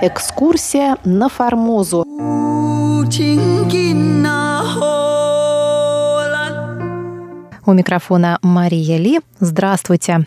Экскурсия на Формозу. У микрофона Мария Ли. Здравствуйте.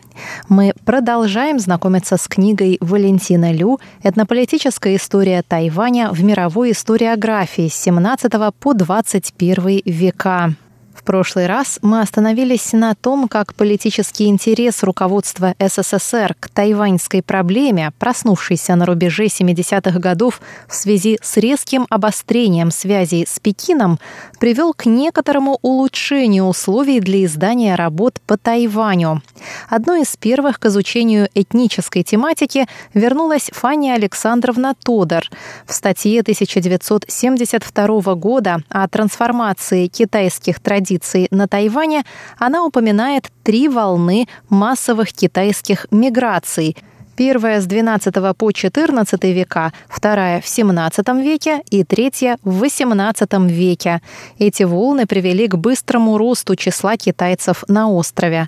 Мы продолжаем знакомиться с книгой Валентина Лю «Этнополитическая история Тайваня в мировой историографии с 17 по 21 века». В прошлый раз мы остановились на том, как политический интерес руководства СССР к тайваньской проблеме, проснувшийся на рубеже 70-х годов в связи с резким обострением связей с Пекином, привел к некоторому улучшению условий для издания работ по Тайваню. Одной из первых к изучению этнической тематики вернулась Фанни Александровна Тодор. В статье 1972 года о трансформации китайских традиций традиций на Тайване, она упоминает три волны массовых китайских миграций – Первая с XII по XIV века, вторая в XVII веке и третья в XVIII веке. Эти волны привели к быстрому росту числа китайцев на острове.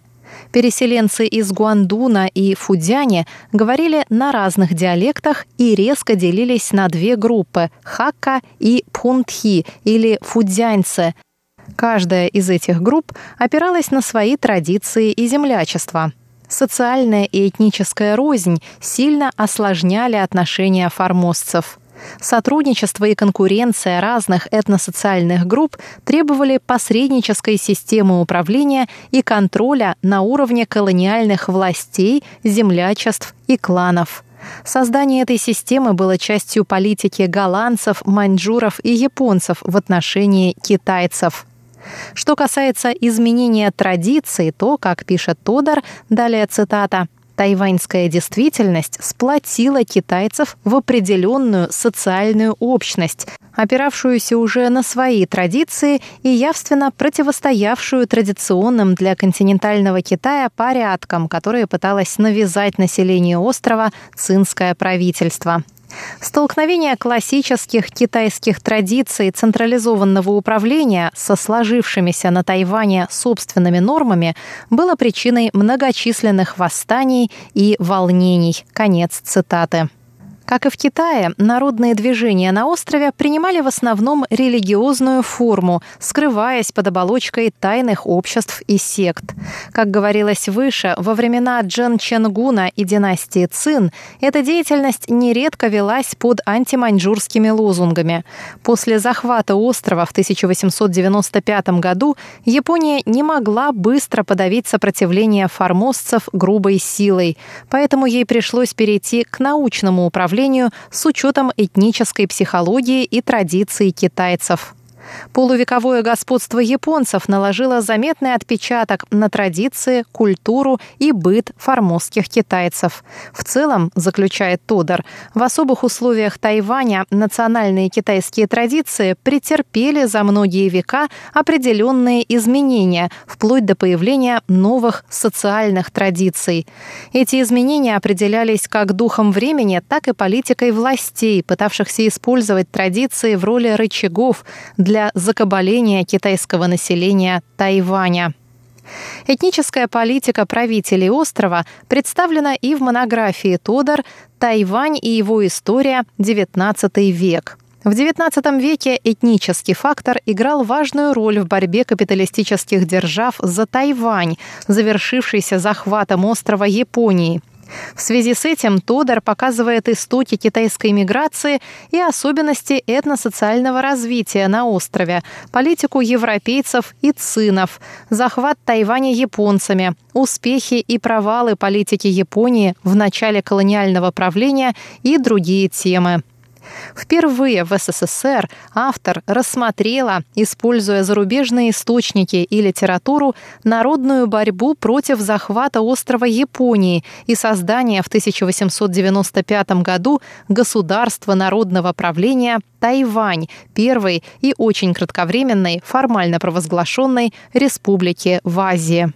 Переселенцы из Гуандуна и Фудзяне говорили на разных диалектах и резко делились на две группы – хакка и пхунтхи или фудзяньцы – Каждая из этих групп опиралась на свои традиции и землячество. Социальная и этническая рознь сильно осложняли отношения формозцев. Сотрудничество и конкуренция разных этносоциальных групп требовали посреднической системы управления и контроля на уровне колониальных властей, землячеств и кланов. Создание этой системы было частью политики голландцев, маньчжуров и японцев в отношении китайцев – что касается изменения традиций, то, как пишет Тодор, далее цитата, Тайваньская действительность сплотила китайцев в определенную социальную общность, опиравшуюся уже на свои традиции и явственно противостоявшую традиционным для континентального Китая порядкам, которые пыталось навязать населению острова цинское правительство. Столкновение классических китайских традиций централизованного управления со сложившимися на Тайване собственными нормами было причиной многочисленных восстаний и волнений. Конец цитаты. Как и в Китае, народные движения на острове принимали в основном религиозную форму, скрываясь под оболочкой тайных обществ и сект. Как говорилось выше, во времена Джен Ченгуна и династии Цин эта деятельность нередко велась под антиманьчжурскими лозунгами. После захвата острова в 1895 году Япония не могла быстро подавить сопротивление формозцев грубой силой, поэтому ей пришлось перейти к научному управлению управлению с учетом этнической психологии и традиций китайцев. Полувековое господство японцев наложило заметный отпечаток на традиции, культуру и быт формозских китайцев. В целом, заключает Тодор, в особых условиях Тайваня национальные китайские традиции претерпели за многие века определенные изменения, вплоть до появления новых социальных традиций. Эти изменения определялись как духом времени, так и политикой властей, пытавшихся использовать традиции в роли рычагов для для закабаления китайского населения Тайваня. Этническая политика правителей острова представлена и в монографии Тодор «Тайвань и его история. XIX век». В XIX веке этнический фактор играл важную роль в борьбе капиталистических держав за Тайвань, завершившийся захватом острова Японии – в связи с этим Тодор показывает истоки китайской миграции и особенности этносоциального развития на острове, политику европейцев и цинов, захват Тайваня японцами, успехи и провалы политики Японии в начале колониального правления и другие темы. Впервые в СССР автор рассмотрела, используя зарубежные источники и литературу, народную борьбу против захвата острова Японии и создания в 1895 году государства народного правления Тайвань, первой и очень кратковременной формально провозглашенной республики в Азии.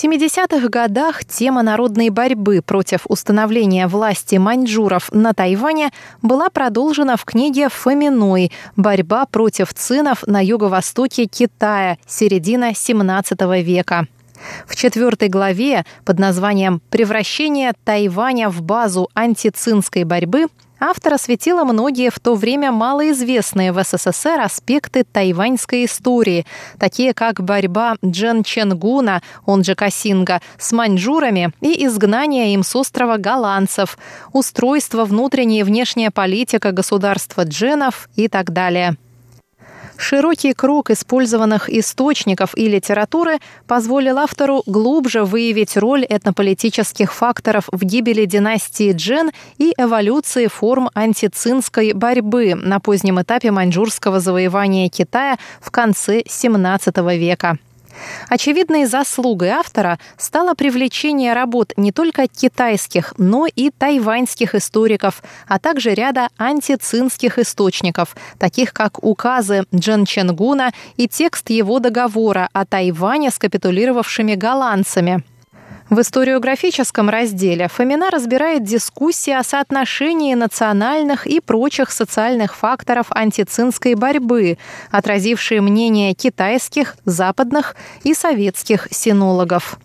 70-х годах тема народной борьбы против установления власти маньчжуров на Тайване была продолжена в книге Фоминой «Борьба против цинов на юго-востоке Китая. Середина 17 века». В четвертой главе под названием «Превращение Тайваня в базу антицинской борьбы» автор осветила многие в то время малоизвестные в СССР аспекты тайваньской истории, такие как борьба Джен Ченгуна, он же Касинга, с маньчжурами и изгнание им с острова голландцев, устройство внутренняя и внешняя политика государства дженов и так далее. Широкий круг использованных источников и литературы позволил автору глубже выявить роль этнополитических факторов в гибели династии Джен и эволюции форм антицинской борьбы на позднем этапе маньчжурского завоевания Китая в конце XVII века. Очевидной заслугой автора стало привлечение работ не только китайских, но и тайваньских историков, а также ряда антицинских источников, таких как указы Джен Ченгуна и текст его договора о Тайване с капитулировавшими голландцами. В историографическом разделе Фомина разбирает дискуссии о соотношении национальных и прочих социальных факторов антицинской борьбы, отразившие мнения китайских, западных и советских синологов.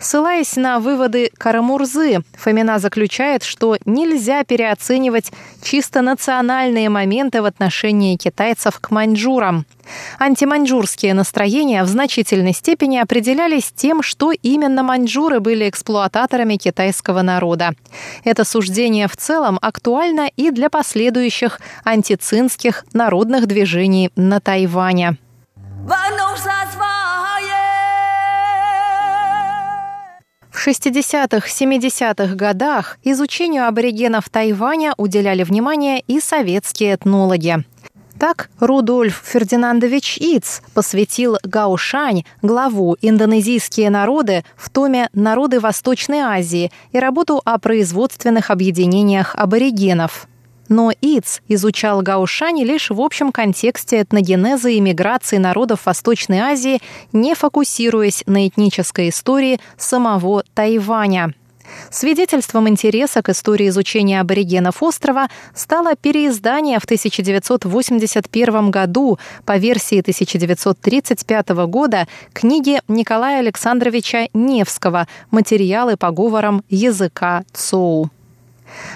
Ссылаясь на выводы Карамурзы, Фомина заключает, что нельзя переоценивать чисто национальные моменты в отношении китайцев к маньчжурам. Антиманьчжурские настроения в значительной степени определялись тем, что именно маньчжуры были эксплуататорами китайского народа. Это суждение в целом актуально и для последующих антицинских народных движений на Тайване. В 60-х, 70-х годах изучению аборигенов Тайваня уделяли внимание и советские этнологи. Так Рудольф Фердинандович Иц посвятил Гаушань, главу «Индонезийские народы» в томе «Народы Восточной Азии» и работу о производственных объединениях аборигенов – но ИЦ изучал Гаушани лишь в общем контексте этногенеза и миграции народов Восточной Азии, не фокусируясь на этнической истории самого Тайваня. Свидетельством интереса к истории изучения аборигенов острова стало переиздание в 1981 году по версии 1935 года книги Николая Александровича Невского «Материалы по говорам языка ЦОУ».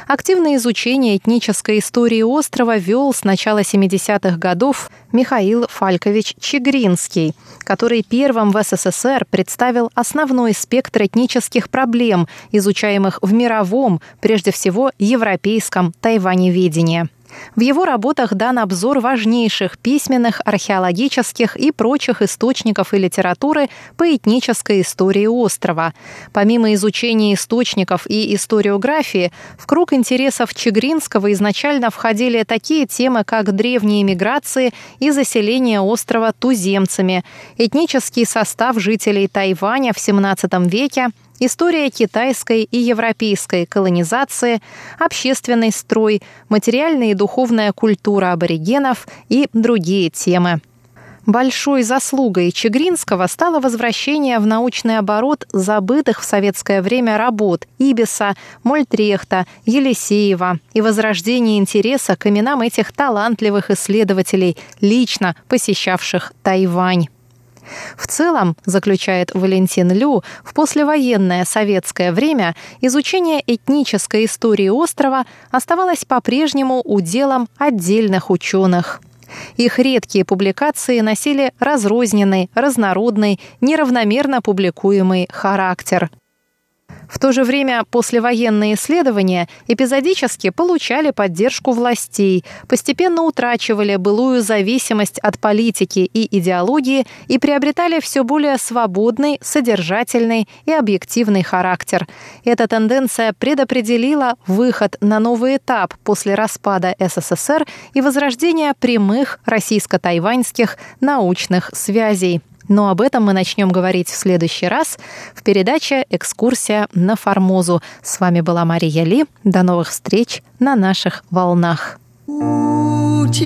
Активное изучение этнической истории острова вел с начала 70-х годов Михаил Фалькович Чегринский, который первым в СССР представил основной спектр этнических проблем, изучаемых в мировом, прежде всего европейском тайваневедении. В его работах дан обзор важнейших письменных, археологических и прочих источников и литературы по этнической истории острова. Помимо изучения источников и историографии, в круг интересов Чегринского изначально входили такие темы, как древние миграции и заселение острова туземцами, этнический состав жителей Тайваня в XVII веке, история китайской и европейской колонизации, общественный строй, материальная и духовная культура аборигенов и другие темы. Большой заслугой Чегринского стало возвращение в научный оборот забытых в советское время работ Ибиса, Мольтрехта, Елисеева и возрождение интереса к именам этих талантливых исследователей, лично посещавших Тайвань. В целом, заключает Валентин Лю, в послевоенное советское время изучение этнической истории острова оставалось по-прежнему уделом отдельных ученых. Их редкие публикации носили разрозненный, разнородный, неравномерно публикуемый характер – в то же время послевоенные исследования эпизодически получали поддержку властей, постепенно утрачивали былую зависимость от политики и идеологии и приобретали все более свободный, содержательный и объективный характер. Эта тенденция предопределила выход на новый этап после распада СССР и возрождения прямых российско-тайваньских научных связей. Но об этом мы начнем говорить в следующий раз в передаче «Экскурсия на Формозу». С вами была Мария Ли. До новых встреч на наших волнах.